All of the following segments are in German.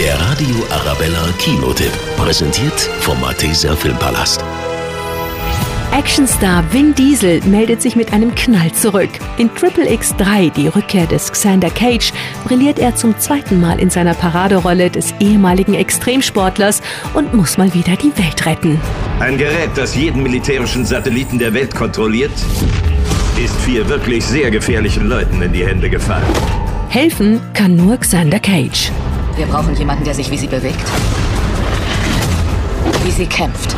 Der Radio Arabella Kinotipp. Präsentiert vom Malteser Filmpalast. Actionstar Vin Diesel meldet sich mit einem Knall zurück. In Triple X3, die Rückkehr des Xander Cage, brilliert er zum zweiten Mal in seiner Paraderolle des ehemaligen Extremsportlers und muss mal wieder die Welt retten. Ein Gerät, das jeden militärischen Satelliten der Welt kontrolliert, ist vier wirklich sehr gefährlichen Leuten in die Hände gefallen. Helfen kann nur Xander Cage. Wir brauchen jemanden, der sich wie sie bewegt. Wie sie kämpft.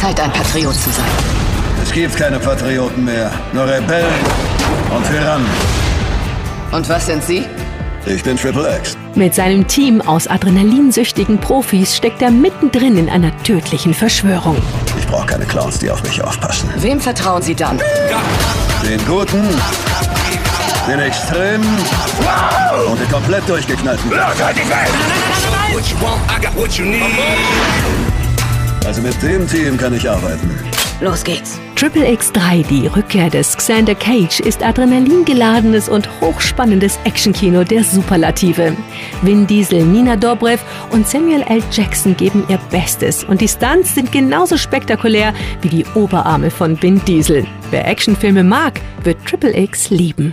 Zeit, ein Patriot zu sein. Es gibt keine Patrioten mehr, nur Rebellen und Tyrannen. Und was sind Sie? Ich bin Triple X. Mit seinem Team aus adrenalinsüchtigen Profis steckt er mittendrin in einer tödlichen Verschwörung. Ich brauche keine Clowns, die auf mich aufpassen. Wem vertrauen Sie dann? Den Guten, den Extremen komplett durchgeknallten. Also mit dem Team kann ich arbeiten. Los geht's. Triple X3, die Rückkehr des Xander Cage, ist adrenalingeladenes und hochspannendes Actionkino der Superlative. Vin Diesel, Nina Dobrev und Samuel L. Jackson geben ihr Bestes und die Stunts sind genauso spektakulär wie die Oberarme von Vin Diesel. Wer Actionfilme mag, wird Triple X lieben.